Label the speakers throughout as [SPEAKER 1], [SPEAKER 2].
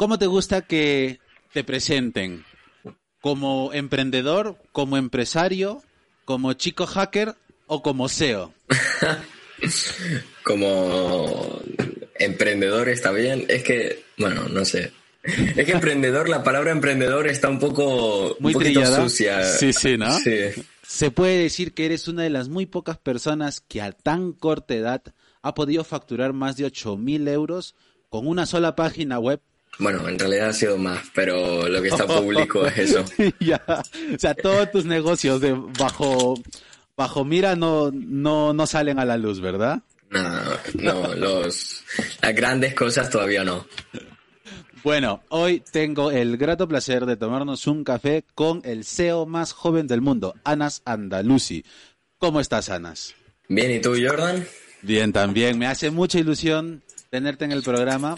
[SPEAKER 1] ¿Cómo te gusta que te presenten? ¿Como emprendedor, como empresario, como chico hacker o como SEO?
[SPEAKER 2] como emprendedor está bien. Es que, bueno, no sé. Es que emprendedor, la palabra emprendedor está un poco
[SPEAKER 1] muy
[SPEAKER 2] un poquito sucia.
[SPEAKER 1] Sí, sí, ¿no?
[SPEAKER 2] Sí.
[SPEAKER 1] Se puede decir que eres una de las muy pocas personas que a tan corta edad ha podido facturar más de 8.000 euros con una sola página web.
[SPEAKER 2] Bueno, en realidad ha sido más, pero lo que está público es eso.
[SPEAKER 1] ya. O sea, todos tus negocios de bajo bajo mira no no no salen a la luz, ¿verdad?
[SPEAKER 2] No, no, los las grandes cosas todavía no.
[SPEAKER 1] Bueno, hoy tengo el grato placer de tomarnos un café con el CEO más joven del mundo, Anas Andalusi. ¿Cómo estás, Anas?
[SPEAKER 2] Bien, ¿y tú, Jordan?
[SPEAKER 1] Bien, también. Me hace mucha ilusión tenerte en el programa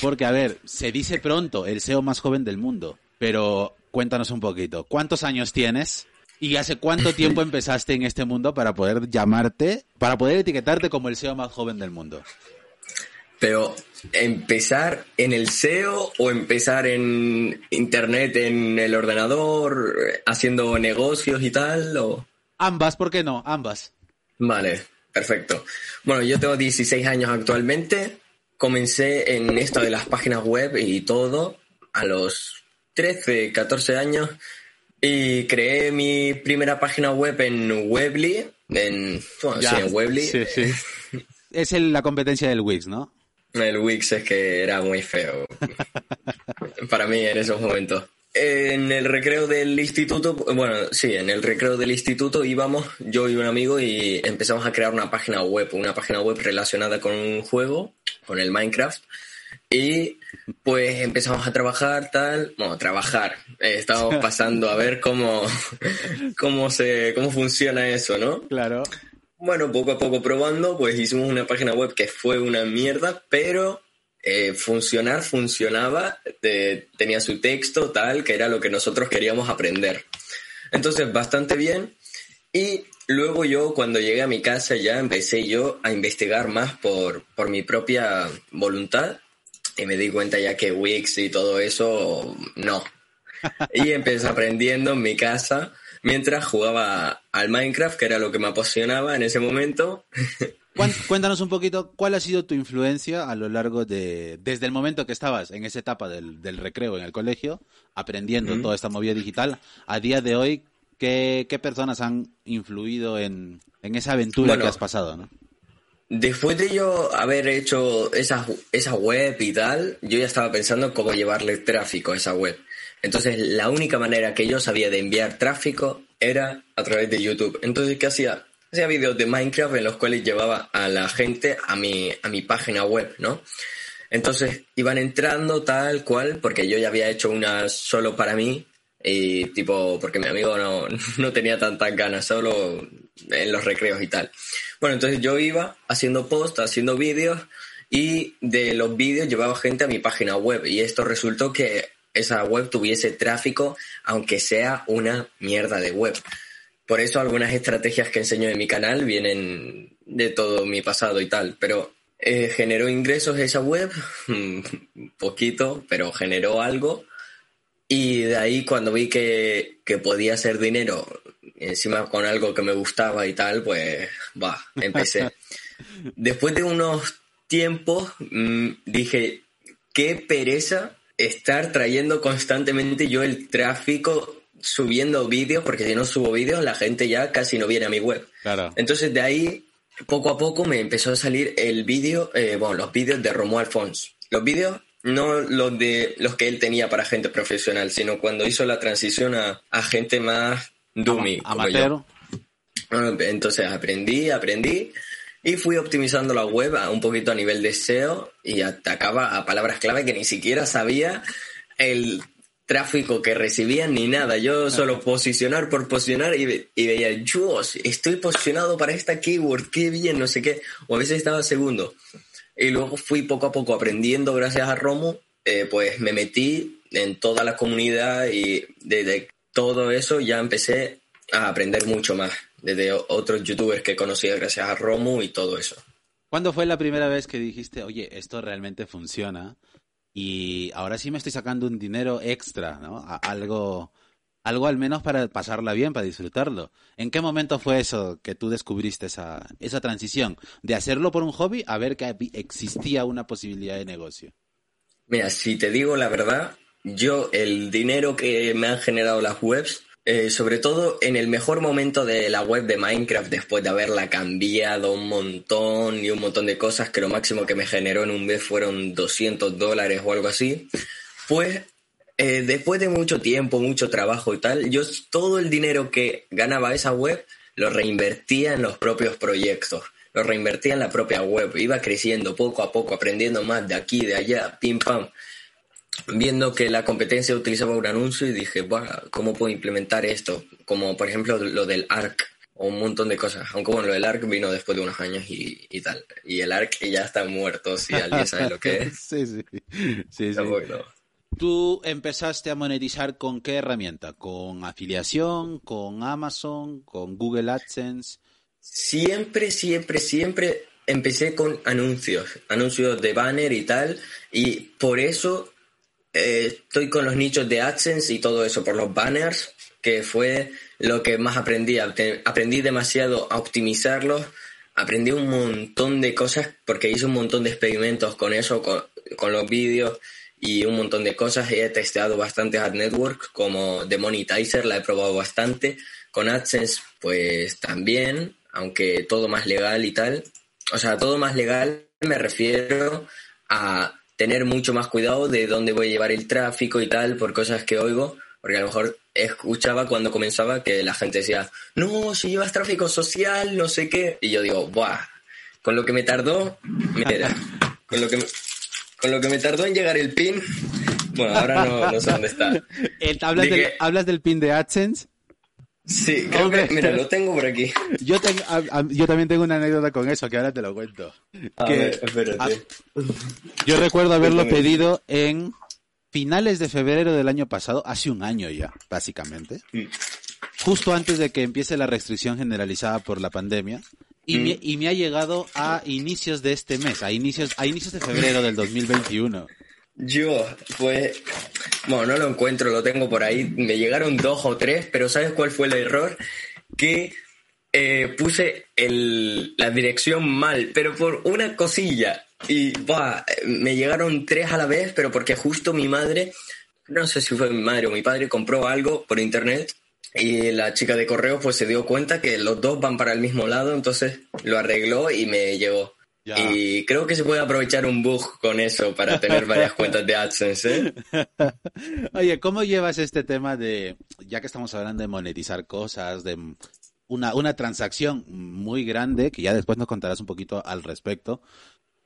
[SPEAKER 1] porque, a ver, se dice pronto el SEO más joven del mundo, pero cuéntanos un poquito. ¿Cuántos años tienes? ¿Y hace cuánto tiempo empezaste en este mundo para poder llamarte, para poder etiquetarte como el SEO más joven del mundo?
[SPEAKER 2] Pero, ¿empezar en el SEO o empezar en Internet, en el ordenador, haciendo negocios y tal? O...
[SPEAKER 1] Ambas, ¿por qué no? Ambas.
[SPEAKER 2] Vale, perfecto. Bueno, yo tengo 16 años actualmente. Comencé en esto de las páginas web y todo a los 13, 14 años y creé mi primera página web en Webly. En, bueno, sí, en Webly.
[SPEAKER 1] Sí, sí. Es la competencia del Wix, ¿no?
[SPEAKER 2] El Wix es que era muy feo. Para mí en esos momentos. En el recreo del instituto, bueno, sí, en el recreo del instituto íbamos yo y un amigo y empezamos a crear una página web, una página web relacionada con un juego, con el Minecraft. Y pues empezamos a trabajar tal, bueno, trabajar. Eh, estábamos pasando a ver cómo, cómo se, cómo funciona eso, ¿no?
[SPEAKER 1] Claro.
[SPEAKER 2] Bueno, poco a poco probando, pues hicimos una página web que fue una mierda, pero eh, funcionar funcionaba, tenía su texto tal, que era lo que nosotros queríamos aprender. Entonces, bastante bien. Y luego yo, cuando llegué a mi casa, ya empecé yo a investigar más por, por mi propia voluntad y me di cuenta ya que Wix y todo eso, no. Y empecé aprendiendo en mi casa mientras jugaba al Minecraft, que era lo que me apasionaba en ese momento.
[SPEAKER 1] Cuéntanos un poquito cuál ha sido tu influencia a lo largo de, desde el momento que estabas en esa etapa del, recreo en el colegio, aprendiendo toda esta movida digital, a día de hoy, ¿qué, personas han influido en, esa aventura que has pasado? ¿no?
[SPEAKER 2] Después de yo haber hecho esa, esa web y tal, yo ya estaba pensando cómo llevarle tráfico a esa web. Entonces, la única manera que yo sabía de enviar tráfico era a través de YouTube. Entonces, ¿qué hacía? Hacía vídeos de Minecraft en los cuales llevaba a la gente a mi, a mi página web, ¿no? Entonces, iban entrando tal cual, porque yo ya había hecho una solo para mí, y tipo, porque mi amigo no, no tenía tantas ganas, solo en los recreos y tal. Bueno, entonces yo iba haciendo posts, haciendo vídeos, y de los vídeos llevaba gente a mi página web, y esto resultó que esa web tuviese tráfico, aunque sea una mierda de web. Por eso algunas estrategias que enseño en mi canal vienen de todo mi pasado y tal, pero eh, generó ingresos esa web, poquito, pero generó algo. Y de ahí cuando vi que, que podía hacer dinero, encima con algo que me gustaba y tal, pues va, empecé. Después de unos tiempos mm, dije, qué pereza estar trayendo constantemente yo el tráfico subiendo vídeos, porque si no subo vídeos, la gente ya casi no viene a mi web.
[SPEAKER 1] Claro.
[SPEAKER 2] Entonces de ahí, poco a poco me empezó a salir el vídeo, eh, bueno, los vídeos de Romuald Fons. Los vídeos, no los de los que él tenía para gente profesional, sino cuando hizo la transición a, gente más dummy.
[SPEAKER 1] Amateur.
[SPEAKER 2] Ah, entonces aprendí, aprendí y fui optimizando la web a un poquito a nivel de SEO y atacaba a palabras clave que ni siquiera sabía el tráfico que recibían ni nada. Yo solo posicionar por posicionar y, y, veía, yo estoy posicionado para esta keyword, qué bien, no sé qué. O a veces estaba segundo. Y luego fui poco a poco aprendiendo gracias a Romo, eh, pues me metí en toda la comunidad y desde todo eso ya empecé a aprender mucho más desde otros youtubers que conocía gracias a Romu y todo eso.
[SPEAKER 1] ¿Cuándo fue la primera vez que dijiste, oye, esto realmente funciona? y ahora sí me estoy sacando un dinero extra, ¿no? algo, algo al menos para pasarla bien, para disfrutarlo. ¿En qué momento fue eso que tú descubriste esa, esa transición de hacerlo por un hobby a ver que existía una posibilidad de negocio?
[SPEAKER 2] Mira, si te digo la verdad, yo el dinero que me han generado las webs eh, sobre todo en el mejor momento de la web de Minecraft, después de haberla cambiado un montón y un montón de cosas, que lo máximo que me generó en un mes fueron 200 dólares o algo así, pues eh, después de mucho tiempo, mucho trabajo y tal, yo todo el dinero que ganaba esa web lo reinvertía en los propios proyectos, lo reinvertía en la propia web, iba creciendo poco a poco, aprendiendo más de aquí, de allá, pim pam viendo que la competencia utilizaba un anuncio y dije, ¿cómo puedo implementar esto? Como por ejemplo lo del ARC o un montón de cosas. Aunque bueno, lo del ARC vino después de unos años y, tal. Y el ARC ya está muerto, si alguien sabe lo que es.
[SPEAKER 1] sí, sí. sí, sí. ¿Tú empezaste a monetizar con qué herramienta? ¿Con afiliación? ¿Con Amazon? ¿Con Google AdSense?
[SPEAKER 2] Siempre, siempre, siempre empecé con anuncios, anuncios de banner y tal, y por eso eh, estoy con los nichos de AdSense y todo eso por los banners, que fue lo que más aprendí. Aprendí demasiado a optimizarlos, aprendí un montón de cosas porque hice un montón de experimentos con eso, con, con los vídeos y un montón de cosas. He testeado bastante Ad Network como de Monetizer, la he probado bastante. Con AdSense, pues también, aunque todo más legal y tal. O sea, todo más legal me refiero a tener mucho más cuidado de dónde voy a llevar el tráfico y tal, por cosas que oigo, porque a lo mejor escuchaba cuando comenzaba que la gente decía, no, si llevas tráfico social, no sé qué, y yo digo, buah, con lo que me tardó, mira, con lo que con lo que me tardó en llegar el pin, bueno, ahora no, sé dónde está.
[SPEAKER 1] ¿Hablas, del, ¿Hablas del pin de AdSense?
[SPEAKER 2] Sí, creo que, mira, lo tengo por aquí.
[SPEAKER 1] Yo, yo también tengo una anécdota con eso, que ahora te lo cuento.
[SPEAKER 2] A ver, espérate.
[SPEAKER 1] yo recuerdo haberlo pedido en finales de febrero del año pasado, hace un año ya, básicamente. Mm. Justo antes de que empiece la restricción generalizada por la pandemia. Y, me, mm. y me ha llegado a inicios de este mes, a inicios, a inicios de febrero del 2021.
[SPEAKER 2] Yo, pues, bueno, no lo encuentro, lo tengo por ahí. Me llegaron dos o tres, pero ¿sabes cuál fue el error? Que eh, puse el, la dirección mal, pero por una cosilla. Y, bah, me llegaron tres a la vez, pero porque justo mi madre, no sé si fue mi madre o mi padre, compró algo por internet y la chica de correo pues se dio cuenta que los dos van para el mismo lado, entonces lo arregló y me llegó. Y creo que se puede aprovechar un bug con eso para tener varias cuentas de AdSense. ¿eh?
[SPEAKER 1] Oye, ¿cómo llevas este tema de, ya que estamos hablando de monetizar cosas, de una, una transacción muy grande, que ya después nos contarás un poquito al respecto,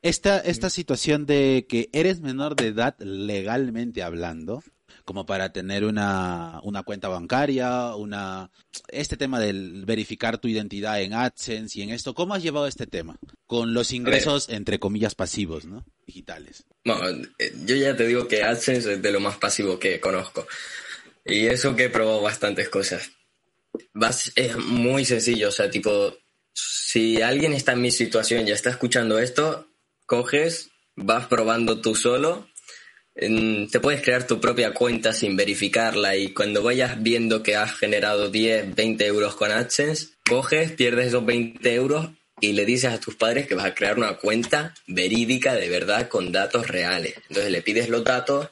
[SPEAKER 1] esta, esta situación de que eres menor de edad legalmente hablando, como para tener una, una cuenta bancaria, una este tema del verificar tu identidad en AdSense y en esto, ¿cómo has llevado este tema? Con los ingresos, entre comillas, pasivos, ¿no? Digitales.
[SPEAKER 2] Bueno, eh, yo ya te digo que AdSense es de lo más pasivo que conozco. Y eso que he probado bastantes cosas. es muy sencillo, o sea, tipo, si alguien está en mi situación y está escuchando esto, coges, vas probando tú solo te puedes crear tu propia cuenta sin verificarla y cuando vayas viendo que has generado 10, 20 euros con AdSense, coges, pierdes esos 20 euros y le dices a tus padres que vas a crear una cuenta verídica de verdad con datos reales. Entonces le pides los datos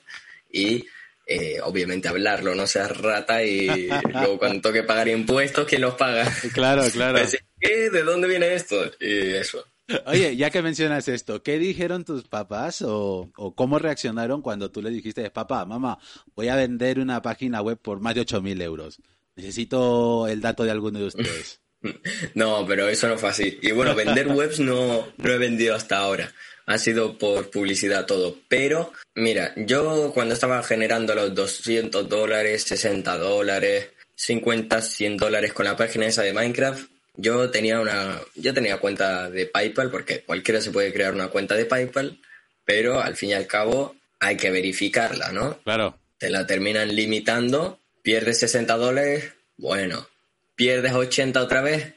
[SPEAKER 2] y eh, obviamente hablarlo, no seas rata y luego cuando toque pagar impuestos, ¿quién los paga?
[SPEAKER 1] Claro, claro.
[SPEAKER 2] ¿De dónde viene esto? Y eso.
[SPEAKER 1] Oye, ya que mencionas esto, ¿qué dijeron tus papás o, cómo reaccionaron cuando tú le dijiste, papá, mamá, voy a vender una página web por más de 8.000 euros? Necesito el dato de alguno de ustedes.
[SPEAKER 2] No, pero eso no fue así. Y bueno, vender webs no, no he vendido hasta ahora. Ha sido por publicidad todo. Pero, mira, yo cuando estaba generando los 200 dólares, 60 dólares, 50, 100 dólares con la página esa de Minecraft, yo tenía una, yo tenía cuenta de PayPal porque cualquiera se puede crear una cuenta de PayPal, pero al fin y al cabo hay que verificarla, ¿no?
[SPEAKER 1] Claro.
[SPEAKER 2] Te la terminan limitando, pierdes 60 dólares, bueno, pierdes 80 otra vez,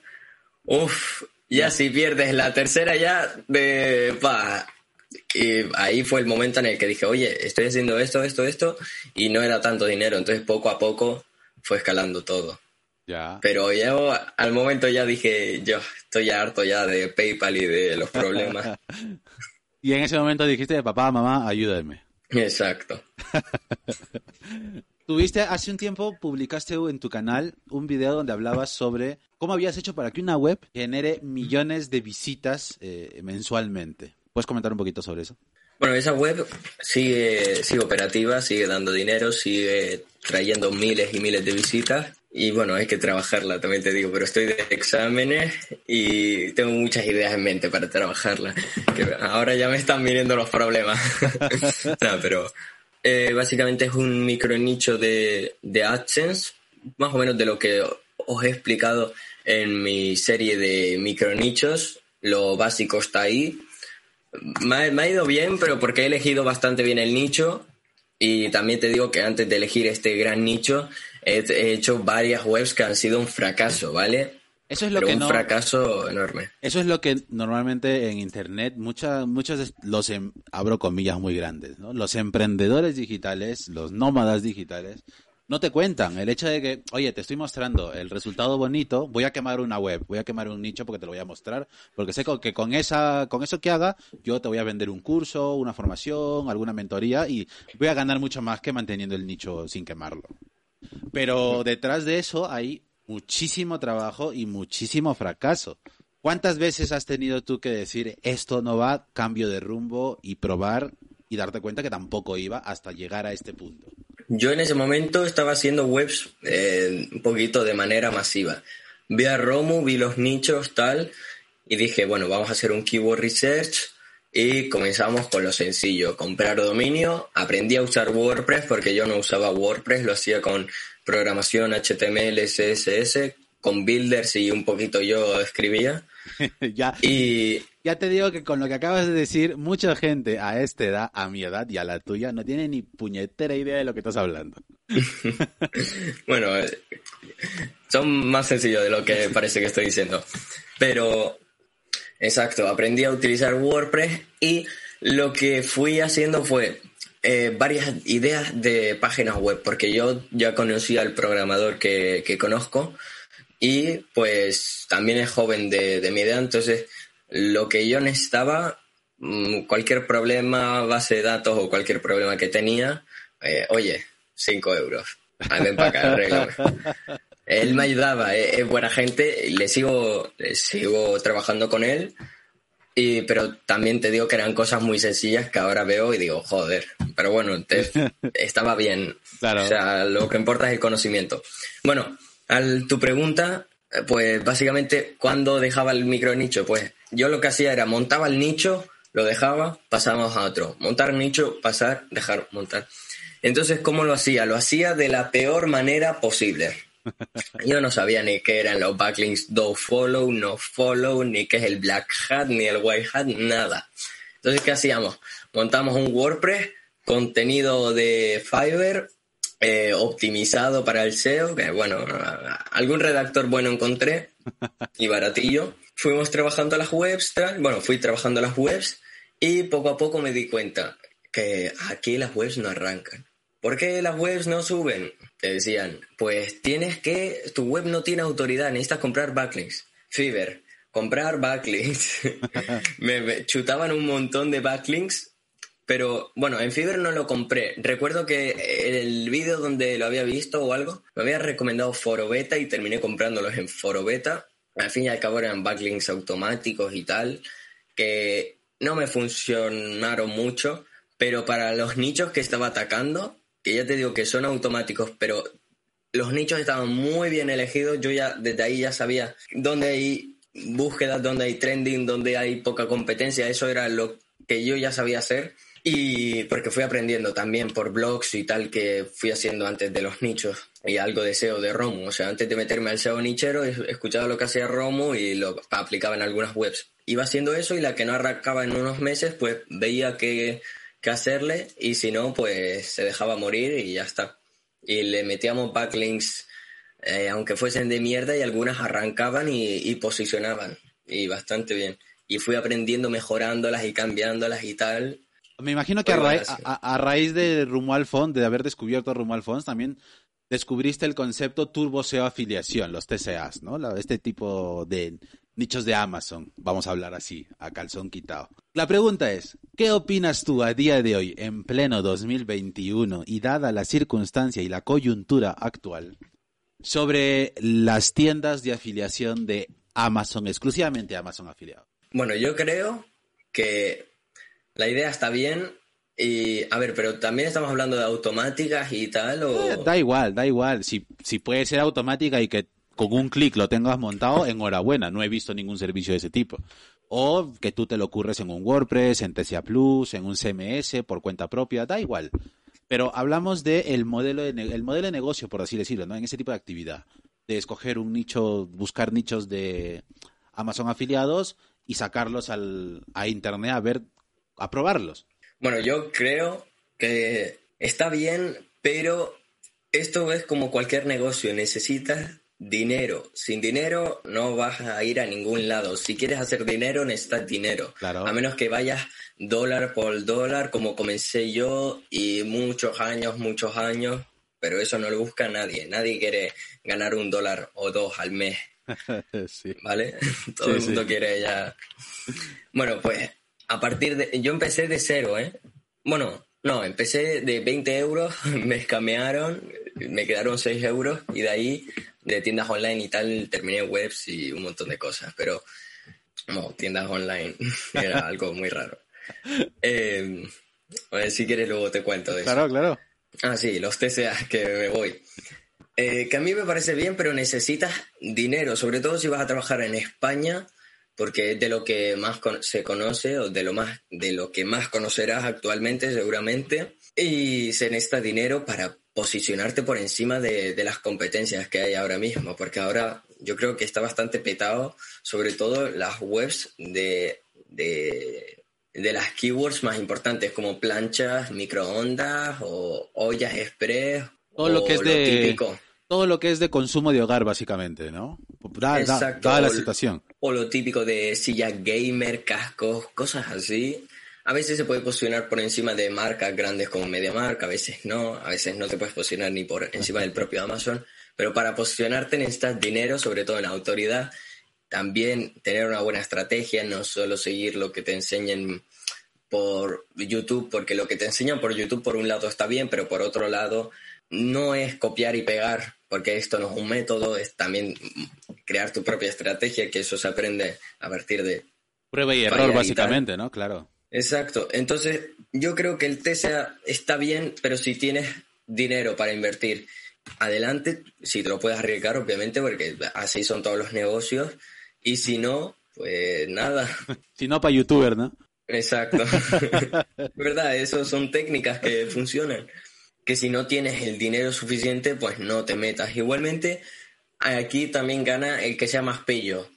[SPEAKER 2] uff, ya si pierdes la tercera ya de, pa, Y ahí fue el momento en el que dije, oye, estoy haciendo esto, esto, esto, y no era tanto dinero. Entonces poco a poco fue escalando todo.
[SPEAKER 1] Ya.
[SPEAKER 2] Pero yo al momento ya dije, yo estoy harto ya de PayPal y de los problemas.
[SPEAKER 1] y en ese momento dijiste, papá, mamá, ayúdenme.
[SPEAKER 2] Exacto.
[SPEAKER 1] Tuviste hace un tiempo, publicaste en tu canal un video donde hablabas sobre cómo habías hecho para que una web genere millones de visitas eh, mensualmente. ¿Puedes comentar un poquito sobre eso?
[SPEAKER 2] Bueno, esa web sigue, sigue operativa, sigue dando dinero, sigue trayendo miles y miles de visitas. Y bueno, hay que trabajarla, también te digo, pero estoy de exámenes y tengo muchas ideas en mente para trabajarla. Que ahora ya me están viniendo los problemas. no, pero eh, básicamente es un micro nicho de, de AdSense, más o menos de lo que os he explicado en mi serie de micro nichos. Lo básico está ahí. Me ha, me ha, ido bien, pero porque he elegido bastante bien el nicho. Y también te digo que antes de elegir este gran nicho, he, he hecho varias webs que han sido un fracaso, ¿vale?
[SPEAKER 1] Eso es lo
[SPEAKER 2] Pero
[SPEAKER 1] que
[SPEAKER 2] un
[SPEAKER 1] no,
[SPEAKER 2] fracaso enorme.
[SPEAKER 1] Eso es lo que normalmente en internet muchas muchos los em- abro comillas muy grandes, ¿no? Los emprendedores digitales, los nómadas digitales no te cuentan el hecho de que, oye, te estoy mostrando el resultado bonito, voy a quemar una web, voy a quemar un nicho porque te lo voy a mostrar, porque sé que con esa con eso que haga, yo te voy a vender un curso, una formación, alguna mentoría y voy a ganar mucho más que manteniendo el nicho sin quemarlo. Pero detrás de eso hay muchísimo trabajo y muchísimo fracaso. ¿Cuántas veces has tenido tú que decir esto no va, cambio de rumbo y probar y darte cuenta que tampoco iba hasta llegar a este punto?
[SPEAKER 2] Yo en ese momento estaba haciendo webs eh, un poquito de manera masiva. Vi a Romu, vi los nichos, tal, y dije, bueno, vamos a hacer un keyword research y comenzamos con lo sencillo, comprar dominio. Aprendí a usar WordPress porque yo no usaba WordPress, lo hacía con programación HTML, CSS, con builders y un poquito yo escribía.
[SPEAKER 1] ya,
[SPEAKER 2] Y
[SPEAKER 1] ya te digo que con lo que acabas de decir, mucha gente a esta edad, a mi edad y a la tuya, no tiene ni puñetera idea de lo que estás hablando.
[SPEAKER 2] bueno, eh, son más sencillos de lo que parece que estoy diciendo. Pero, exacto, aprendí a utilizar WordPress y lo que fui haciendo fue eh, varias ideas de páginas web, porque yo ya conocía al programador que, que conozco y pues también es joven de, de mi edad, entonces lo que yo necesitaba, mm, cualquier problema, base de datos o cualquier problema que tenía, eh, oye, 5 euros. Ven para acá. Él me ayudaba, eh, es buena gente, le sigo, le sigo trabajando con él, y, pero también te digo que eran cosas muy sencillas que ahora veo y digo, joder, pero bueno, te- estaba bien.
[SPEAKER 1] Claro.
[SPEAKER 2] O sea, lo que importa es el conocimiento. Bueno, al tu pregunta, eh, pues básicamente, ¿cuándo dejaba el micro nicho? Pues yo lo que hacía era montaba el nicho, lo dejaba, pasábamos a otro. Montar nicho, pasar, dejar, montar. Entonces, ¿cómo lo hacía? Lo hacía de la peor manera posible. Yo no sabía ni qué eran los backlinks do follow, no follow, ni qué es el black hat, ni el white hat, nada. Entonces, ¿qué hacíamos? Montamos un WordPress, contenido de Fiverr, eh, optimizado para el SEO, que bueno, algún redactor bueno encontré y baratillo. Fuimos trabajando las webs, bueno, fui trabajando las webs y poco a poco me di cuenta que aquí las webs no arrancan. ¿Por qué las webs no suben? Decían, pues tienes que, tu web no tiene autoridad, necesitas comprar backlinks. Fiverr, comprar backlinks. me, chutaban un montón de backlinks, pero bueno, en Fiverr no lo compré. Recuerdo que el vídeo donde lo había visto o algo, me había recomendado Foro Beta y terminé comprándolos en Foro Beta. Al fin y al cabo eran backlinks automáticos y tal, que no me funcionaron mucho, pero para los nichos que estaba atacando, que ya te digo que son automáticos, pero los nichos estaban muy bien elegidos. Yo ya desde ahí ya sabía dónde hay búsquedas, dónde hay trending, dónde hay poca competencia. Eso era lo que yo ya sabía hacer. Y porque fui aprendiendo también por blogs y tal que fui haciendo antes de los nichos y algo de SEO de Romo. O sea, antes de meterme al SEO nichero, he escuchado lo que hacía Romo y lo aplicaba en algunas webs. Iba haciendo eso y la que no arrancaba en unos meses, pues veía que, que hacerle y si no, pues se dejaba morir y ya está. Y le metíamos backlinks, eh, aunque fuesen de mierda, y algunas arrancaban y, y posicionaban. Y bastante bien. Y fui aprendiendo, mejorándolas y cambiándolas y tal
[SPEAKER 1] Me imagino que a, a, raíz de Romuald de haber descubierto Romuald también descubriste el concepto turbo SEO afiliación, los TCAs, ¿no? Este tipo de nichos de Amazon, vamos a hablar así, a calzón quitado. La pregunta es, ¿qué opinas tú a día de hoy, en pleno 2021 y dada la circunstancia y la coyuntura actual, sobre las tiendas de afiliación de Amazon, exclusivamente Amazon afiliado?
[SPEAKER 2] Bueno, yo creo que la idea está bien, y, a ver, pero también estamos hablando de automáticas y tal, o...
[SPEAKER 1] Eh, da igual, da igual. Si, si puede ser automática y que con un clic lo tengas montado, enhorabuena. No he visto ningún servicio de ese tipo. O que tú te lo ocurres en un WordPress, en TCA Plus, en un CMS, por cuenta propia, da igual. Pero hablamos del modelo, de el modelo de negocio, por así decirlo, ¿no? En ese tipo de actividad. De escoger un nicho, buscar nichos de Amazon afiliados y sacarlos al, a internet a ver, a probarlos.
[SPEAKER 2] Bueno, yo creo que está bien, pero esto es como cualquier negocio, necesitas dinero. Sin dinero no vas a ir a ningún lado. Si quieres hacer dinero, necesitas dinero. A menos que vayas dólar por dólar, como comencé yo, y muchos años, muchos años, pero eso no lo busca nadie. Nadie quiere ganar un dólar o dos al mes. ¿Vale? Todo el mundo quiere ya. Bueno, pues a partir de... Yo empecé de cero, ¿eh? Bueno, no, empecé de 20 euros, me escamearon, me quedaron 6 euros y de ahí, de tiendas online y tal, terminé webs y un montón de cosas, pero no, tiendas online era algo muy raro. Eh, si quieres luego te cuento de
[SPEAKER 1] eso. Claro, claro.
[SPEAKER 2] Ah, sí, los TCA, que me voy. Eh, que a mí me parece bien, pero necesitas dinero, sobre todo si vas a trabajar en España porque es de lo que más se conoce o de lo, más, de lo que más conocerás actualmente seguramente y se necesita dinero para posicionarte por encima de, las competencias que hay ahora mismo, porque ahora yo creo que está bastante petado, sobre todo las webs de, de, las keywords más importantes como planchas, microondas o ollas express.
[SPEAKER 1] Todo lo que es de... Típico todo lo que es de consumo de hogar, básicamente, ¿no? Exacto. la situación.
[SPEAKER 2] O lo típico de silla gamer, cascos, cosas así. A veces se puede posicionar por encima de marcas grandes como MediaMark, a veces no, a veces no te puedes posicionar ni por encima del propio Amazon, pero para posicionarte necesitas dinero, sobre todo en autoridad, también tener una buena estrategia, no solo seguir lo que te enseñen por YouTube, porque lo que te enseñan por YouTube por un lado está bien, pero por otro lado no es copiar y pegar, porque esto no es un método, es también crear tu propia estrategia, que eso se aprende a partir de...
[SPEAKER 1] Prueba y error, básicamente, ¿no? Claro.
[SPEAKER 2] Exacto. Entonces, yo creo que el TSA está bien, pero si tienes dinero para invertir, adelante, si te lo puedes arriesgar, obviamente, porque así son todos los negocios. Y si no, pues nada.
[SPEAKER 1] si no, para youtuber, ¿no?
[SPEAKER 2] Exacto. ¿Verdad? Eso son técnicas que funcionan que si no tienes el dinero suficiente, pues no te metas. Igualmente, aquí también gana el que sea más pillo.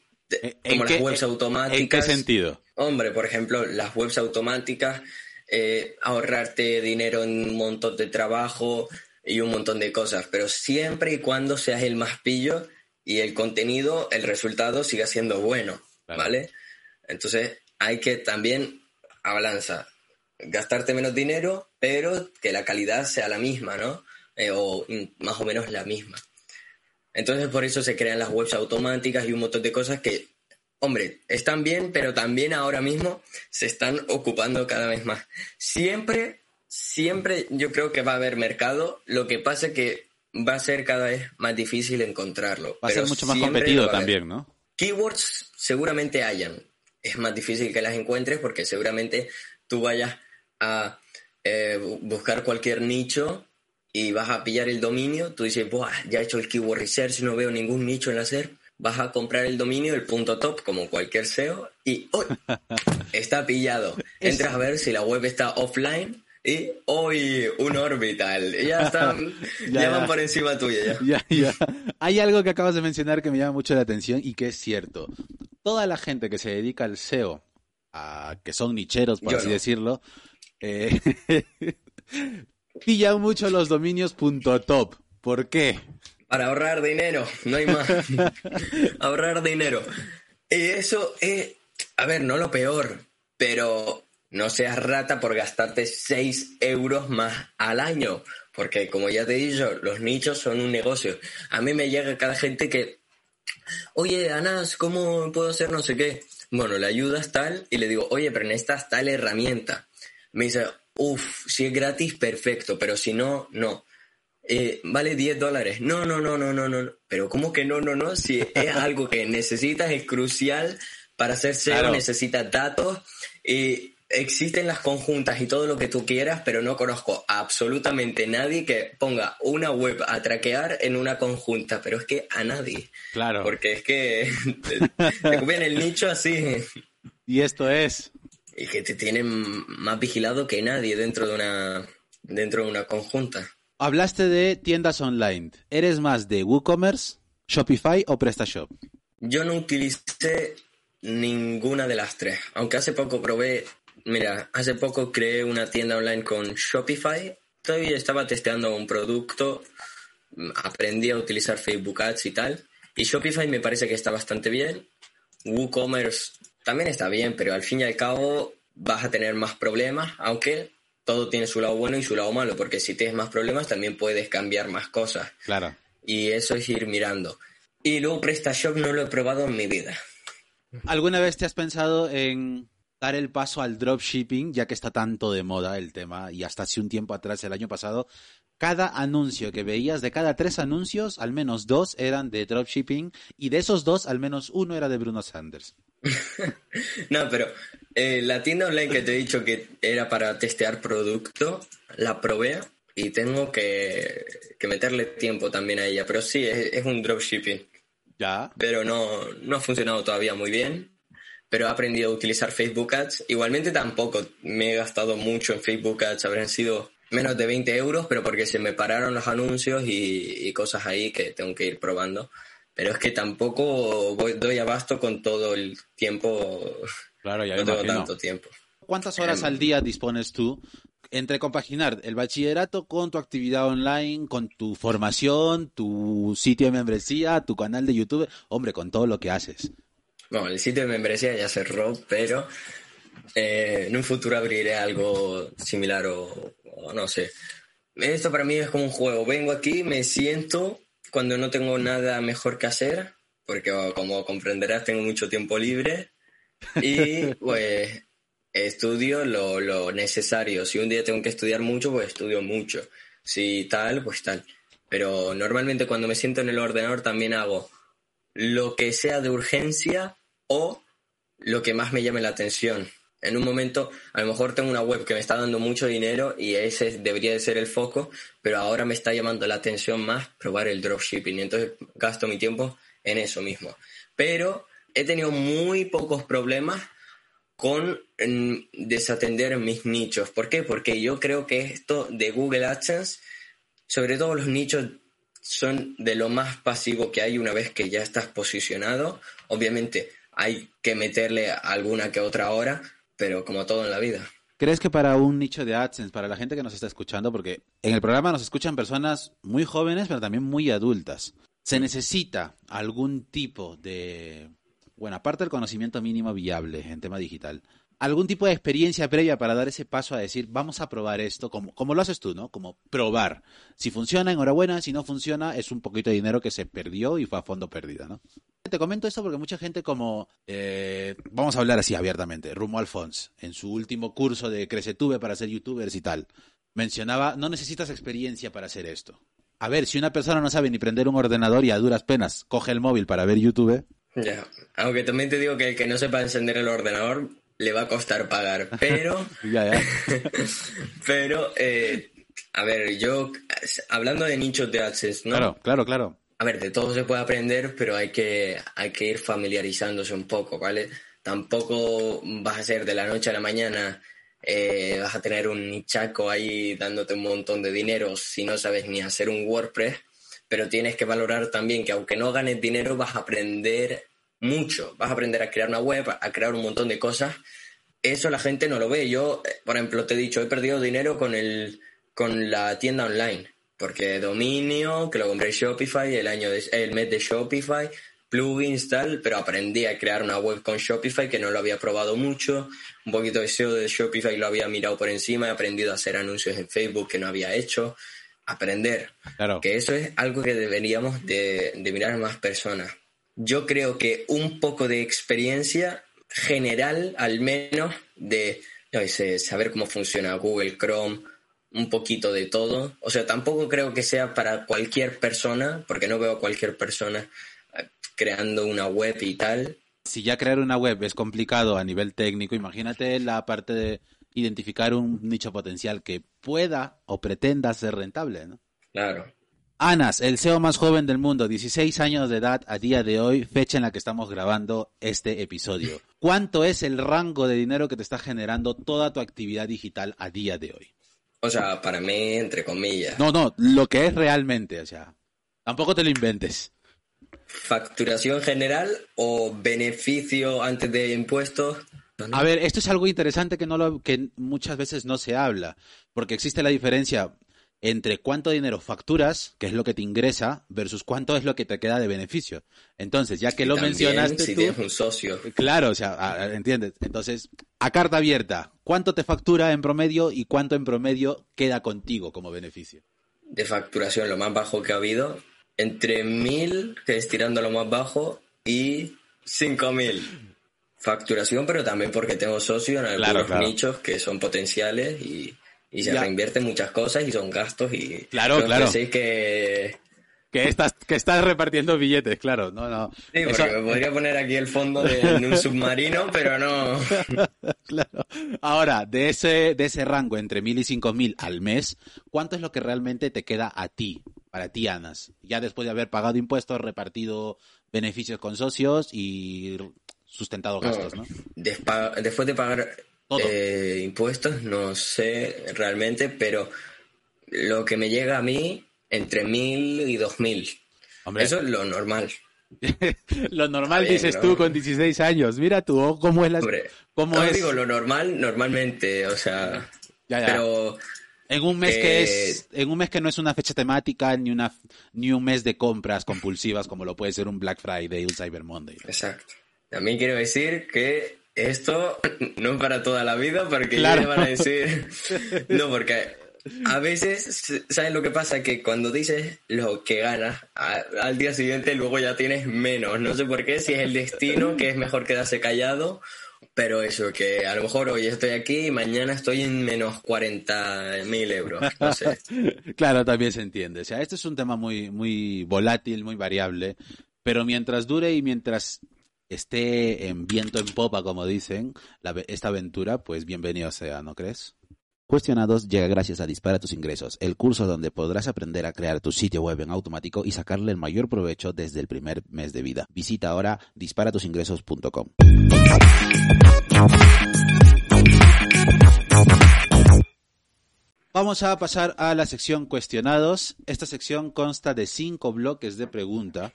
[SPEAKER 2] Como las webs automáticas.
[SPEAKER 1] ¿En qué sentido?
[SPEAKER 2] Hombre, por ejemplo, las webs automáticas, eh, ahorrarte dinero en un montón de trabajo y un montón de cosas, pero siempre y cuando seas el más pillo y el contenido, el resultado siga siendo bueno, ¿vale? Entonces hay que también a balanza gastarte menos dinero, pero que la calidad sea la misma, ¿no? Eh, o más o menos la misma. Entonces por eso se crean las webs automáticas y un montón de cosas que, hombre, están bien, pero también ahora mismo se están ocupando cada vez más. Siempre, siempre yo creo que va a haber mercado, lo que pasa es que va a ser cada vez más difícil encontrarlo.
[SPEAKER 1] Va a ser mucho más competido también, ¿no?
[SPEAKER 2] Keywords seguramente hayan. Es más difícil que las encuentres porque seguramente tú vayas a eh, buscar cualquier nicho y vas a pillar el dominio, tú dices, Buah, ya he hecho el keyword research, no veo ningún nicho en la SERP, vas a comprar el dominio, el punto top, como cualquier SEO, y hoy está pillado. Entras a ver si la web está offline y hoy un orbital. Ya están, ya, van por encima tuya.
[SPEAKER 1] Ya. ya. Hay algo que acabas de mencionar que me llama mucho la atención y que es cierto. Toda la gente que se dedica al SEO, a, que son nicheros, por así decirlo, eh, pilla mucho los dominios .top. ¿Por qué?
[SPEAKER 2] Para ahorrar dinero, no hay más. ahorrar dinero. Y eso es, a ver, no lo peor, pero no seas rata por gastarte 6 euros más al año. Porque como ya te he dicho, los nichos son un negocio. A mí me llega cada gente que, oye, Anas, ¿cómo puedo hacer no sé qué? Bueno, le ayudas tal y le digo, oye, pero necesitas tal herramienta. Me dice, uff, si es gratis, perfecto, pero si no, no. Eh, vale 10 dólares. No, no, no, no, no, no. Pero ¿cómo que no, no, no? Si es algo que necesitas, es crucial para hacer SEO, necesitas datos. Y existen las conjuntas y todo lo que tú quieras, pero no conozco absolutamente nadie que ponga una web a traquear en una conjunta, pero es que a nadie.
[SPEAKER 1] Claro.
[SPEAKER 2] Porque es que te, copian el nicho así.
[SPEAKER 1] Y esto es.
[SPEAKER 2] Y que te tienen más vigilado que nadie dentro de una dentro de una conjunta.
[SPEAKER 1] Hablaste de tiendas online. ¿Eres más de WooCommerce, Shopify o PrestaShop?
[SPEAKER 2] Yo no utilicé ninguna de las tres, aunque hace poco probé Mira, hace poco creé una tienda online con Shopify. Todavía estaba testeando un producto, aprendí a utilizar Facebook Ads y tal. Y Shopify me parece que está bastante bien. WooCommerce también está bien, pero al fin y al cabo vas a tener más problemas, aunque todo tiene su lado bueno y su lado malo, porque si tienes más problemas también puedes cambiar más cosas.
[SPEAKER 1] Claro.
[SPEAKER 2] Y eso es ir mirando. Y luego PrestaShop no lo he probado en mi vida.
[SPEAKER 1] ¿Alguna vez te has pensado en dar el paso al dropshipping, ya que está tanto de moda el tema, y hasta hace un tiempo atrás, el año pasado, cada anuncio que veías, de cada tres anuncios, al menos dos eran de dropshipping, y de esos dos, al menos uno era de Bruno Sanders.
[SPEAKER 2] no, pero eh, la tienda online que te he dicho que era para testear producto, la probé y tengo que, meterle tiempo también a ella, pero sí, es, es un dropshipping.
[SPEAKER 1] Ya.
[SPEAKER 2] Pero no, no ha funcionado todavía muy bien pero he aprendido a utilizar Facebook Ads. Igualmente tampoco me he gastado mucho en Facebook Ads, habrían sido menos de 20 euros, pero porque se me pararon los anuncios y, cosas ahí que tengo que ir probando. Pero es que tampoco voy, doy abasto con todo el tiempo.
[SPEAKER 1] Claro, ya
[SPEAKER 2] no tengo tanto tiempo.
[SPEAKER 1] ¿Cuántas horas em, al día dispones tú entre compaginar el bachillerato con tu actividad online, con tu formación, tu sitio de membresía, tu canal de YouTube? Hombre, con todo lo que haces.
[SPEAKER 2] Bueno, el sitio de membresía ya cerró, pero eh, en un futuro abriré algo similar o, no sé. Esto para mí es como un juego. Vengo aquí, me siento cuando no tengo nada mejor que hacer, porque como comprenderás tengo mucho tiempo libre y pues estudio lo, lo necesario. Si un día tengo que estudiar mucho, pues estudio mucho. Si tal, pues tal. Pero normalmente cuando me siento en el ordenador también hago lo que sea de urgencia o lo que más me llame la atención. En un momento, a lo mejor tengo una web que me está dando mucho dinero y ese debería de ser el foco, pero ahora me está llamando la atención más probar el dropshipping. Y entonces gasto mi tiempo en eso mismo. Pero he tenido muy pocos problemas con desatender mis nichos. ¿Por qué? Porque yo creo que esto de Google AdSense, sobre todo los nichos son de lo más pasivo que hay una vez que ya estás posicionado. Obviamente, hay que meterle alguna que otra hora, pero como todo en la vida.
[SPEAKER 1] ¿Crees que para un nicho de AdSense, para la gente que nos está escuchando, porque en el programa nos escuchan personas muy jóvenes, pero también muy adultas, se necesita algún tipo de, bueno, aparte del conocimiento mínimo viable en tema digital, algún tipo de experiencia previa para dar ese paso a decir, vamos a probar esto, como, como lo haces tú, ¿no? Como probar. Si funciona, enhorabuena, si no funciona, es un poquito de dinero que se perdió y fue a fondo perdido, ¿no? Te comento esto porque mucha gente como, eh, vamos a hablar así abiertamente, Rumo Alfons, en su último curso de Crecetube para ser youtubers y tal, mencionaba, no necesitas experiencia para hacer esto. A ver, si una persona no sabe ni prender un ordenador y a duras penas coge el móvil para ver YouTube,
[SPEAKER 2] ya, aunque también te digo que el que no sepa encender el ordenador le va a costar pagar, pero... pero, eh, a ver, yo, hablando de nichos de access, ¿no?
[SPEAKER 1] Claro, claro, claro.
[SPEAKER 2] A ver, de todo se puede aprender, pero hay que, hay que ir familiarizándose un poco, ¿vale? Tampoco vas a ser de la noche a la mañana, eh, vas a tener un nichaco ahí dándote un montón de dinero si no sabes ni hacer un WordPress, pero tienes que valorar también que aunque no ganes dinero, vas a aprender mucho. Vas a aprender a crear una web, a crear un montón de cosas. Eso la gente no lo ve. Yo, eh, por ejemplo, te he dicho, he perdido dinero con, el, con la tienda online. Porque dominio, que lo compré Shopify, el, año el mes de Shopify, plugins, tal, pero aprendí a crear una web con Shopify que no lo había probado mucho. Un poquito de SEO de Shopify lo había mirado por encima, he aprendido a hacer anuncios en Facebook que no había hecho. Aprender.
[SPEAKER 1] Claro.
[SPEAKER 2] Que eso es algo que deberíamos de, de mirar a más personas. Yo creo que un poco de experiencia general, al menos, de sé, saber cómo funciona Google Chrome, un poquito de todo. O sea, tampoco creo que sea para cualquier persona, porque no veo a cualquier persona eh, creando una web y tal.
[SPEAKER 1] Si ya crear una web es complicado a nivel técnico, imagínate la parte de identificar un nicho potencial que pueda o pretenda ser rentable, ¿no?
[SPEAKER 2] Claro.
[SPEAKER 1] Anas, el SEO más joven del mundo, 16 años de edad a día de hoy, fecha en la que estamos grabando este episodio. ¿Cuánto es el rango de dinero que te está generando toda tu actividad digital a día de hoy?
[SPEAKER 2] O sea, para mí, entre comillas.
[SPEAKER 1] No, no, lo que es realmente, o sea, tampoco te lo inventes.
[SPEAKER 2] ¿Facturación general o beneficio antes de impuestos?
[SPEAKER 1] A ver, esto es algo interesante que, no lo, que muchas veces no se habla, porque existe la diferencia entre cuánto dinero facturas, que es lo que te ingresa, versus cuánto es lo que te queda de beneficio. Entonces, ya que
[SPEAKER 2] Y
[SPEAKER 1] lo
[SPEAKER 2] también
[SPEAKER 1] mencionaste
[SPEAKER 2] si
[SPEAKER 1] tú,
[SPEAKER 2] tienes un socio.
[SPEAKER 1] claro, o sea, ¿entiendes? Entonces, a carta abierta, ¿cuánto te factura en promedio y cuánto en promedio queda contigo como beneficio?
[SPEAKER 2] de facturación, lo más bajo que ha habido, entre 1000, que es tirando lo más bajo, y 5000. Facturación, pero también porque tengo socios en algunos
[SPEAKER 1] Claro, claro.
[SPEAKER 2] nichos que son potenciales y, y se
[SPEAKER 1] Ya.
[SPEAKER 2] reinvierten muchas cosas y son gastos y
[SPEAKER 1] Claro,
[SPEAKER 2] no
[SPEAKER 1] claro.
[SPEAKER 2] penséis que
[SPEAKER 1] Que estás, que estás repartiendo billetes, claro, no, no.
[SPEAKER 2] sí,
[SPEAKER 1] Eso-
[SPEAKER 2] porque me podría poner aquí el fondo de, de un submarino, pero no.
[SPEAKER 1] Claro. Ahora, de ese, de ese rango entre mil y cinco mil al mes, ¿cuánto es lo que realmente te queda a ti, para ti, Anas? Ya después de haber pagado impuestos, repartido beneficios con socios y sustentado gastos, ¿no?
[SPEAKER 2] Despa- después de pagar. Eh, impuestos, no sé realmente, pero lo que me llega a mí, entre mil y dos mil.
[SPEAKER 1] Hombre,
[SPEAKER 2] Eso es lo normal.
[SPEAKER 1] lo normal
[SPEAKER 2] bien,
[SPEAKER 1] dices
[SPEAKER 2] ¿no?
[SPEAKER 1] tú con 16 años. Mira tú, oh, cómo es la...
[SPEAKER 2] Hombre,
[SPEAKER 1] cómo
[SPEAKER 2] no
[SPEAKER 1] es...
[SPEAKER 2] digo lo normal, normalmente, o sea,
[SPEAKER 1] Ya, ya.
[SPEAKER 2] pero
[SPEAKER 1] En un mes
[SPEAKER 2] Eh,
[SPEAKER 1] que es, en un mes que no es una fecha temática ni una ni un mes de compras compulsivas como lo puede ser un Black Friday o un Cyber Monday.
[SPEAKER 2] exacto. También quiero decir que esto no es para toda la vida, porque
[SPEAKER 1] Claro.
[SPEAKER 2] ya van a decir, no, porque a veces, ¿sabes lo que pasa? Que cuando dices lo que ganas, a- al día siguiente luego ya tienes menos. No sé por qué, si es el destino, que es mejor quedarse callado, pero eso, que a lo mejor hoy estoy aquí y mañana estoy en menos 40 mil euros. No sé.
[SPEAKER 1] Claro, también se entiende. O sea, este es un tema muy muy volátil, muy variable, pero mientras dure y mientras esté en viento en popa, como dicen, la esta aventura, pues bienvenido sea, ¿no crees? Cuestionados llega gracias a Dispara tus ingresos, el curso donde podrás aprender a crear tu sitio web en automático y sacarle el mayor provecho desde el primer mes de vida. Visita ahora disparatusiningresos.com. Vamos a pasar a la sección cuestionados. Esta sección consta de cinco bloques de pregunta.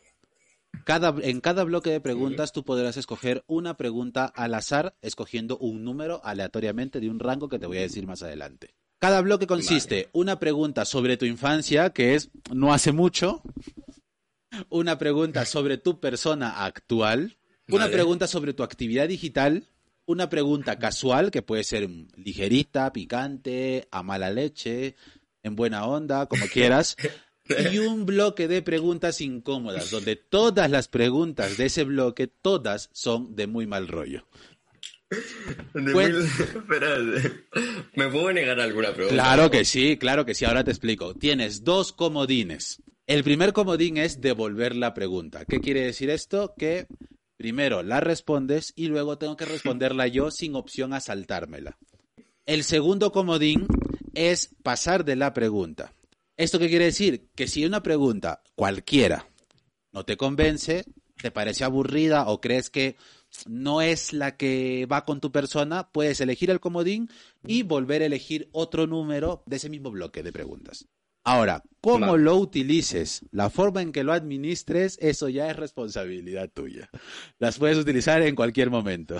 [SPEAKER 1] Cada, en cada bloque de preguntas tú podrás escoger una pregunta al azar, escogiendo un número aleatoriamente de un rango que te voy a decir más adelante. Cada bloque consiste una pregunta sobre tu infancia, que es no hace mucho, una pregunta sobre tu persona actual, una
[SPEAKER 2] Vale.
[SPEAKER 1] pregunta sobre tu actividad digital, una pregunta casual, que puede ser ligerita, picante, a mala leche, en buena onda, como quieras, y un bloque de preguntas incómodas, donde todas las preguntas de ese bloque, todas son de muy mal rollo. Pues-
[SPEAKER 2] Espera, ¿me puedo negar alguna pregunta?
[SPEAKER 1] Claro que sí, claro que sí, ahora te explico. Tienes dos comodines. El primer comodín es devolver la pregunta. ¿Qué quiere decir esto? Que primero la respondes y luego tengo que responderla yo sin opción a saltármela. El segundo comodín es pasar de la pregunta. ¿Esto qué quiere decir? Que si una pregunta cualquiera no te convence, te parece aburrida o crees que no es la que va con tu persona, puedes elegir el comodín y volver a elegir otro número de ese mismo bloque de preguntas. Ahora, cómo lo utilices, la forma en que lo administres, eso ya es responsabilidad tuya. Las puedes utilizar en cualquier momento.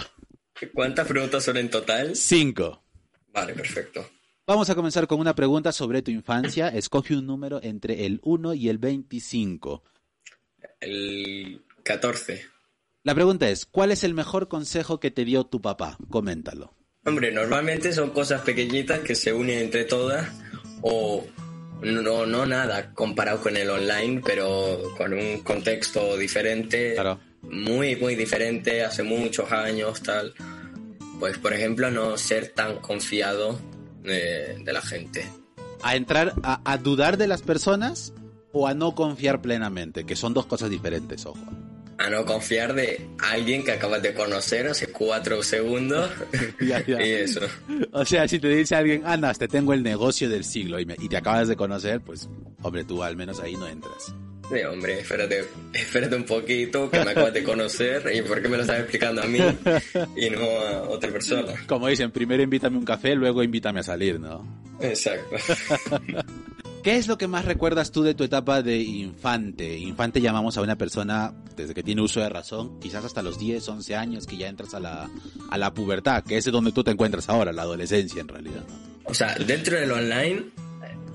[SPEAKER 2] ¿Cuántas preguntas son en total?
[SPEAKER 1] Cinco.
[SPEAKER 2] Vale, perfecto.
[SPEAKER 1] Vamos a comenzar con una pregunta sobre tu infancia. Escoge un número entre el 1 y el 25.
[SPEAKER 2] El 14.
[SPEAKER 1] La pregunta es, ¿cuál es el mejor consejo que te dio tu papá? Coméntalo.
[SPEAKER 2] Hombre, normalmente son cosas pequeñitas que se unen entre todas o no, no nada comparado con el online, pero con un contexto diferente,
[SPEAKER 1] Claro.
[SPEAKER 2] muy, muy diferente, hace muchos años, tal. Pues, por ejemplo, no ser tan confiado eh, de la gente.
[SPEAKER 1] ¿A entrar a, a dudar de las personas o a no confiar plenamente? Que son dos cosas diferentes, ojo.
[SPEAKER 2] A no confiar de alguien que acabas de conocer hace cuatro segundos
[SPEAKER 1] Ya, ya.
[SPEAKER 2] y eso.
[SPEAKER 1] O sea, si te dice alguien, Ana, te tengo el negocio del siglo y, me- y te acabas de conocer, pues, hombre, tú al menos ahí no entras.
[SPEAKER 2] Sí, hombre, espérate, espérate un poquito que me acabas de conocer y por qué me lo estás explicando a mí y no a otra persona.
[SPEAKER 1] Como dicen, primero invítame un café, luego invítame a salir, ¿no?
[SPEAKER 2] Exacto.
[SPEAKER 1] ¿Qué es lo que más recuerdas tú de tu etapa de infante? Infante llamamos a una persona desde que tiene uso de razón, quizás hasta los 10, 11 años, que ya entras a la, a la pubertad, que es donde tú te encuentras ahora, la adolescencia en realidad. ¿no?
[SPEAKER 2] O sea, dentro del online,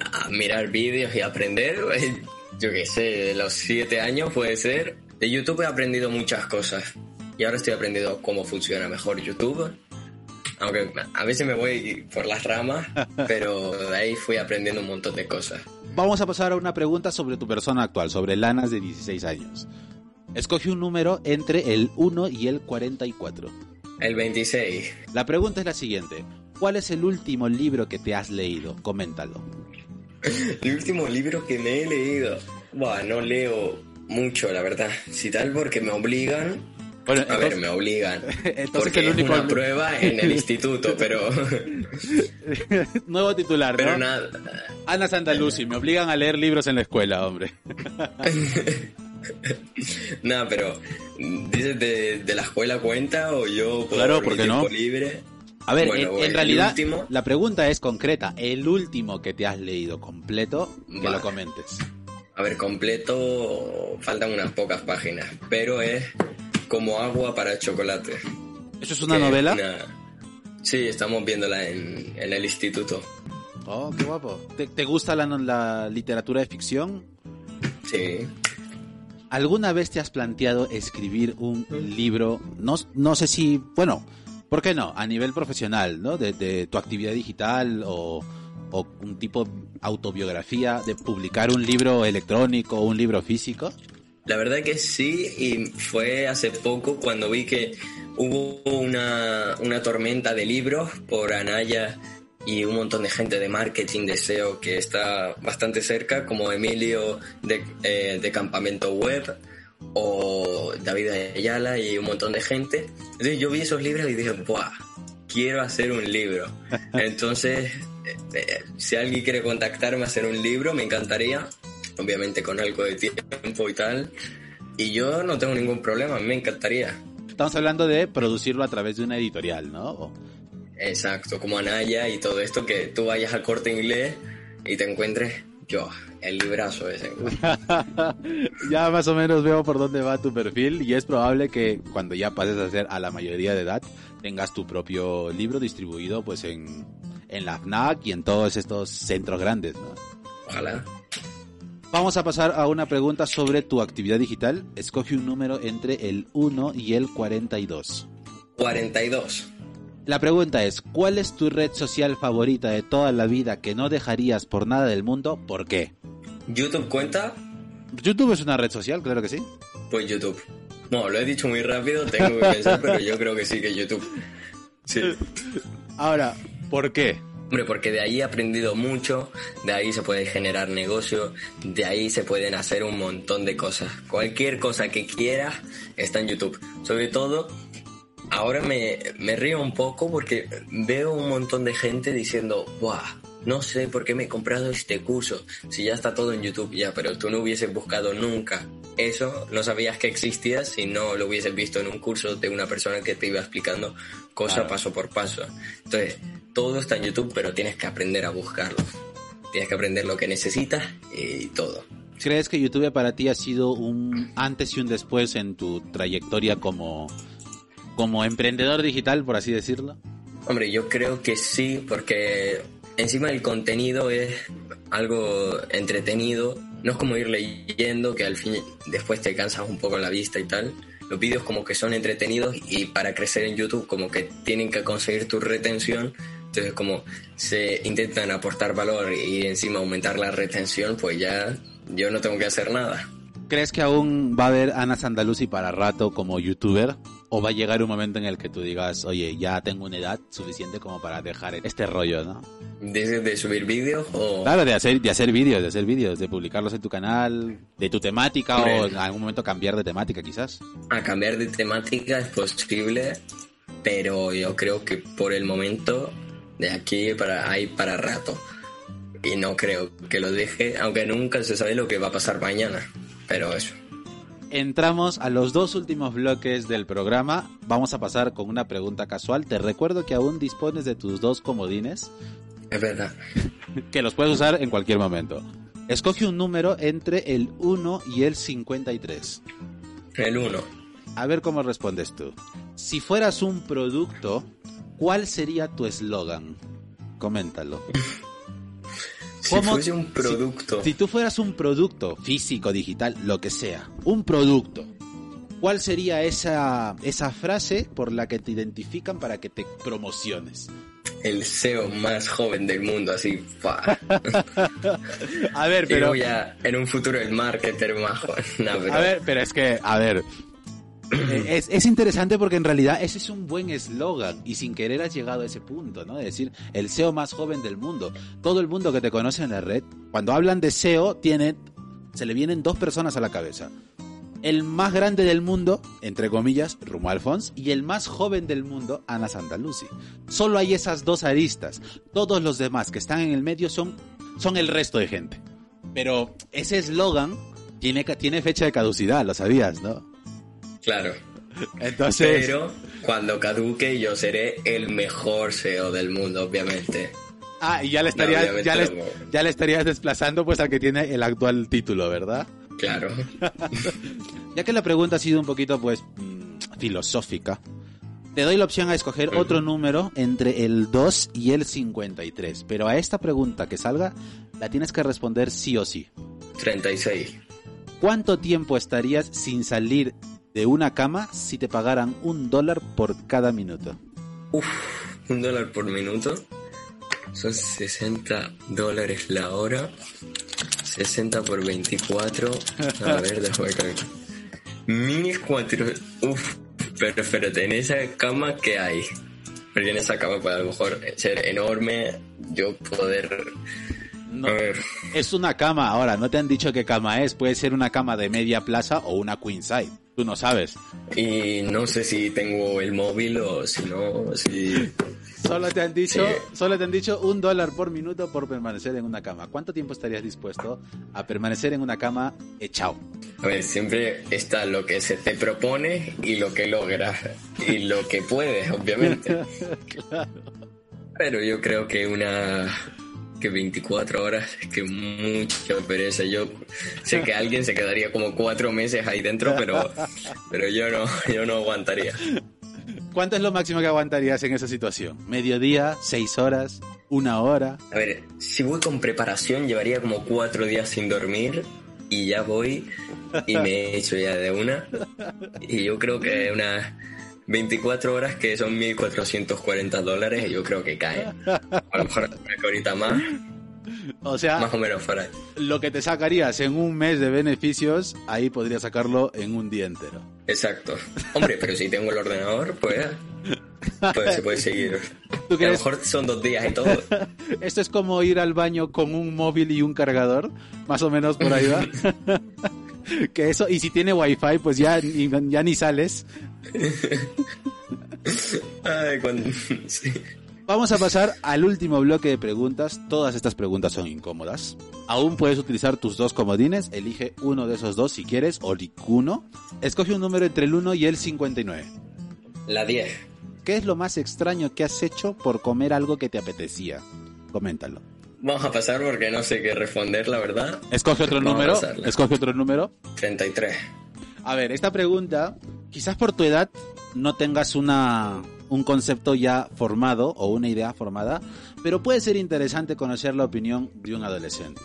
[SPEAKER 2] a mirar vídeos y aprender, eh, yo qué sé, de los siete años puede ser. De YouTube he aprendido muchas cosas y ahora estoy aprendiendo cómo funciona mejor YouTube. Aunque a veces me voy por las ramas, pero de ahí fui aprendiendo un montón de cosas.
[SPEAKER 1] Vamos a pasar a una pregunta sobre tu persona actual, sobre Lanas de 16 años. Escoge un número entre el 1 y el 44.
[SPEAKER 2] El 26.
[SPEAKER 1] La pregunta es la siguiente. ¿Cuál es el último libro que te has leído? Coméntalo.
[SPEAKER 2] El último libro que me he leído. Buah, no leo mucho, la verdad. Si tal, porque me obligan.
[SPEAKER 1] Bueno,
[SPEAKER 2] A ver,
[SPEAKER 1] entonces-
[SPEAKER 2] me obligan.
[SPEAKER 1] Entonces
[SPEAKER 2] porque
[SPEAKER 1] el único-
[SPEAKER 2] es una prueba en el instituto, pero.
[SPEAKER 1] Nuevo titular,
[SPEAKER 2] Pero
[SPEAKER 1] ¿no?
[SPEAKER 2] nada.
[SPEAKER 1] Ana Sandalusi, me obligan a leer libros en la escuela, hombre.
[SPEAKER 2] Nada, pero. ¿Dices de, de la escuela cuenta o yo por
[SPEAKER 1] Claro, ¿por qué no?
[SPEAKER 2] libre?
[SPEAKER 1] A ver,
[SPEAKER 2] Bueno,
[SPEAKER 1] en, realidad
[SPEAKER 2] último-
[SPEAKER 1] la pregunta es concreta. El último que te has leído completo, que lo comentes.
[SPEAKER 2] A ver, completo. Faltan unas pocas páginas. Pero es como agua para chocolate.
[SPEAKER 1] ¿Eso es una novela?
[SPEAKER 2] Sí, estamos viéndola en, en el instituto.
[SPEAKER 1] Oh, qué guapo. ¿Te, te gusta la, la literatura de ficción?
[SPEAKER 2] Sí.
[SPEAKER 1] ¿Alguna vez te has planteado escribir un libro? No, no sé si, bueno, ¿por qué no? A nivel profesional, ¿no? De, de tu actividad digital o, un tipo autobiografía, de publicar un libro electrónico o un libro físico.
[SPEAKER 2] La verdad que sí, y fue hace poco cuando vi que hubo una, una tormenta de libros por Anaya y un montón de gente de marketing de SEO que está bastante cerca, como Emilio de, eh, de Campamento Web o David Ayala y un montón de gente. Entonces yo vi esos libros y dije, ¡buah! Quiero hacer un libro. Entonces, eh, eh, si alguien quiere contactarme a hacer un libro, me encantaría obviamente con algo de tiempo y tal. Y yo no tengo ningún problema, me encantaría.
[SPEAKER 1] Estamos hablando de producirlo a través de una editorial, ¿no?
[SPEAKER 2] Exacto, como Anaya y todo esto, que tú vayas al corte inglés y te encuentres, yo, el librazo ese.
[SPEAKER 1] ya más o menos veo por dónde va tu perfil y es probable que cuando ya pases a ser a la mayoría de edad tengas tu propio libro distribuido pues en, en la FNAC y en todos estos centros grandes, ¿no?
[SPEAKER 2] Ojalá.
[SPEAKER 1] Vamos a pasar a una pregunta sobre tu actividad digital. Escoge un número entre el 1 y el 42.
[SPEAKER 2] 42.
[SPEAKER 1] La pregunta es, ¿cuál es tu red social favorita de toda la vida que no dejarías por nada del mundo? ¿Por qué?
[SPEAKER 2] ¿YouTube cuenta?
[SPEAKER 1] YouTube es una red social, claro que sí.
[SPEAKER 2] Pues YouTube. No, lo he dicho muy rápido, tengo que pensar, pero yo creo que sí que YouTube. Sí.
[SPEAKER 1] Ahora, ¿por qué?
[SPEAKER 2] Hombre, porque de ahí he aprendido mucho, de ahí se puede generar negocio, de ahí se pueden hacer un montón de cosas. Cualquier cosa que quieras está en YouTube. Sobre todo, ahora me, me río un poco porque veo un montón de gente diciendo, ¡buah! No sé por qué me he comprado este curso, si ya está todo en YouTube ya, pero tú no hubieses buscado nunca eso, no sabías que existía si no lo hubieses visto en un curso de una persona que te iba explicando cosa
[SPEAKER 1] Claro.
[SPEAKER 2] paso por paso. Entonces, todo está en YouTube, pero tienes que aprender a buscarlo. Tienes que aprender lo que necesitas y todo.
[SPEAKER 1] ¿Crees que YouTube para ti ha sido un antes y un después en tu trayectoria como, como emprendedor digital, por así decirlo?
[SPEAKER 2] Hombre, yo creo que sí, porque encima el contenido es algo entretenido no es como ir leyendo que al fin después te cansas un poco la vista y tal. Los vídeos como que son entretenidos y para crecer en YouTube como que tienen que conseguir tu retención. Entonces como se intentan aportar valor y encima aumentar la retención, pues ya yo no tengo que hacer nada.
[SPEAKER 1] ¿Crees que aún va a haber Ana Sandalusi para rato como youtuber? ¿O va a llegar un momento en el que tú digas, oye, ya tengo una edad suficiente como para dejar este rollo, ¿no?
[SPEAKER 2] ¿De, de subir vídeos o...?
[SPEAKER 1] Claro, de hacer, de hacer vídeos, de hacer vídeos, de publicarlos en tu canal, de tu temática o en algún momento cambiar de temática quizás.
[SPEAKER 2] A cambiar de temática es posible, pero yo creo que por el momento de aquí para ahí para rato. Y no creo que lo deje, aunque nunca se sabe lo que va a pasar mañana. Pero eso.
[SPEAKER 1] Entramos a los dos últimos bloques del programa. Vamos a pasar con una pregunta casual. Te recuerdo que aún dispones de tus dos comodines.
[SPEAKER 2] Es verdad.
[SPEAKER 1] que los puedes usar en cualquier momento. Escoge un número entre el 1 y el 53.
[SPEAKER 2] El 1.
[SPEAKER 1] A ver cómo respondes tú. Si fueras un producto, ¿cuál sería tu eslogan? Coméntalo.
[SPEAKER 2] Si fuese un producto.
[SPEAKER 1] Si, tú fueras un producto físico, digital, lo que sea, un producto, ¿cuál sería esa, esa frase por la que te identifican para que te promociones?
[SPEAKER 2] El SEO más joven del mundo, así.
[SPEAKER 1] a ver, pero.
[SPEAKER 2] ya en un futuro el marketer más joven.
[SPEAKER 1] A ver, pero es que, a ver, eh, es, interesante porque en realidad ese es un buen eslogan y sin querer has llegado a ese punto, ¿no? De decir, el SEO más joven del mundo. Todo el mundo que te conoce en la red, cuando hablan de SEO, tiene, se le vienen dos personas a la cabeza. El más grande del mundo, entre comillas, Rumo Alfons, y el más joven del mundo, Ana Santaluci. Solo hay esas dos aristas. Todos los demás que están en el medio son, son el resto de gente. Pero ese eslogan tiene, tiene fecha de caducidad, lo sabías, ¿no?
[SPEAKER 2] Claro.
[SPEAKER 1] Entonces...
[SPEAKER 2] Pero cuando caduque yo seré el mejor SEO del mundo, obviamente.
[SPEAKER 1] Ah, y ya le estarías, ya, le, ya le estarías desplazando pues al que tiene el actual título, ¿verdad?
[SPEAKER 2] Claro.
[SPEAKER 1] ya que la pregunta ha sido un poquito pues mm, filosófica, te doy la opción a escoger otro número entre el 2 y el 53, pero a esta pregunta que salga la tienes que responder sí o sí.
[SPEAKER 2] 36.
[SPEAKER 1] ¿Cuánto tiempo estarías sin salir de una cama si te pagaran un dólar por cada minuto?
[SPEAKER 2] Uf, un dólar por minuto. Son 60 dólares la hora. 60 por 24. A ver, déjame calcular. 1400. Uf, pero espérate, en esa cama, ¿qué hay? Porque en esa cama puede a lo mejor ser enorme, yo poder
[SPEAKER 1] no, es una cama, ahora, no te han dicho qué cama es, puede ser una cama de media plaza o una queen size, tú no sabes.
[SPEAKER 2] Y no sé si tengo el móvil o si no, si...
[SPEAKER 1] Solo te han dicho, solo te han dicho un dólar por minuto por permanecer en una cama. ¿Cuánto tiempo estarías dispuesto a permanecer en una cama echado?
[SPEAKER 2] A ver, siempre está lo que se te propone y lo que logras y lo que puedes, obviamente. claro. Pero yo creo que una que 24 horas, es que mucha pereza. Yo sé que alguien se quedaría como cuatro meses ahí dentro, pero, pero yo no, yo no aguantaría.
[SPEAKER 1] ¿Cuánto es lo máximo que aguantarías en esa situación? ¿Mediodía? ¿Seis horas? ¿Una hora?
[SPEAKER 2] A ver, si voy con preparación, llevaría como cuatro días sin dormir y ya voy y me he hecho ya de una. Y yo creo que una 24 horas que son 1.440 dólares, yo creo que cae. A lo mejor ahorita más.
[SPEAKER 1] O sea,
[SPEAKER 2] más o menos para
[SPEAKER 1] Lo que te sacarías en un mes de beneficios, ahí podrías sacarlo en un día entero.
[SPEAKER 2] Exacto. Hombre, pero si tengo el ordenador, pues, pues se puede seguir. a lo mejor son dos días y todo.
[SPEAKER 1] Esto es como ir al baño con un móvil y un cargador, más o menos por ahí va. que eso, y si tiene wifi, pues ya, ya ni sales. Vamos a pasar al último bloque de preguntas. Todas estas preguntas son incómodas. Aún puedes utilizar tus dos comodines. Elige uno de esos dos si quieres, o uno. Escoge un número entre el 1 y el 59.
[SPEAKER 2] La 10.
[SPEAKER 1] ¿Qué es lo más extraño que has hecho por comer algo que te apetecía? Coméntalo.
[SPEAKER 2] Vamos a pasar porque no sé qué responder, la verdad.
[SPEAKER 1] Escoge otro número. Escoge otro número.
[SPEAKER 2] 33.
[SPEAKER 1] A ver, esta pregunta, quizás por tu edad no tengas una, un concepto ya formado o una idea formada, pero puede ser interesante conocer la opinión de un adolescente.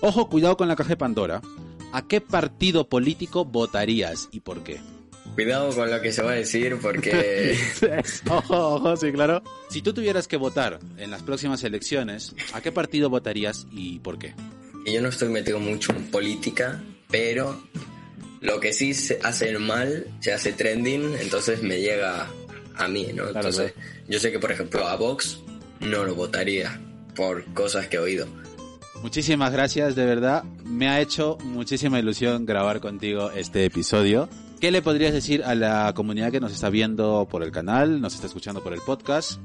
[SPEAKER 1] Ojo, cuidado con la caja de Pandora. ¿A qué partido político votarías y por qué?
[SPEAKER 2] Cuidado con lo que se va a decir porque...
[SPEAKER 1] ojo, ojo, sí, claro. Si tú tuvieras que votar en las próximas elecciones, ¿a qué partido votarías y por qué?
[SPEAKER 2] Yo no estoy metido mucho en política, pero lo que sí se hace mal, se hace trending, entonces me llega a mí, ¿no? Entonces, yo sé que, por ejemplo, a Vox no lo votaría por cosas que he oído.
[SPEAKER 1] Muchísimas gracias, de verdad. Me ha hecho muchísima ilusión grabar contigo este episodio. ¿Qué le podrías decir a la comunidad que nos está viendo por el canal, nos está escuchando por el podcast,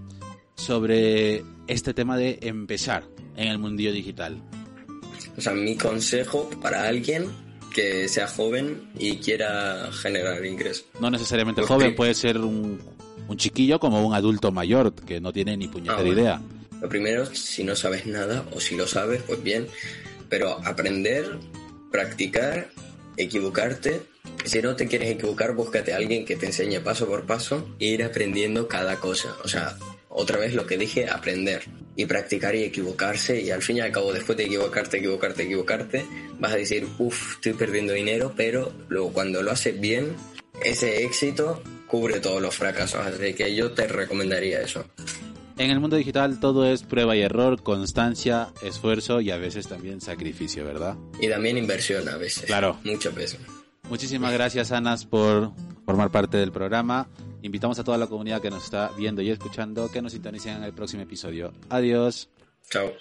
[SPEAKER 1] sobre este tema de empezar en el mundillo digital?
[SPEAKER 2] O sea, mi consejo para alguien que sea joven y quiera generar ingresos.
[SPEAKER 1] No necesariamente joven, puede ser un, chiquillo como un adulto mayor que no tiene ni puñetera ah, idea.
[SPEAKER 2] Lo primero, si no sabes nada o si lo sabes, pues bien, pero aprender, practicar, equivocarte. Si no te quieres equivocar, búscate a alguien que te enseñe paso por paso e ir aprendiendo cada cosa. O sea, otra vez lo que dije, aprender y practicar y equivocarse y al fin y al cabo después de equivocarte, equivocarte, equivocarte, vas a decir, uff, estoy perdiendo dinero, pero luego cuando lo haces bien, ese éxito cubre todos los fracasos, así que yo te recomendaría eso.
[SPEAKER 1] En el mundo digital todo es prueba y error, constancia, esfuerzo y a veces también sacrificio, ¿verdad?
[SPEAKER 2] Y también inversión a veces.
[SPEAKER 1] Claro.
[SPEAKER 2] Mucho peso.
[SPEAKER 1] Muchísimas gracias, Anas, por formar parte del programa. Invitamos a toda la comunidad que nos está viendo y escuchando que nos sintonicen en el próximo episodio. Adiós.
[SPEAKER 2] Chao.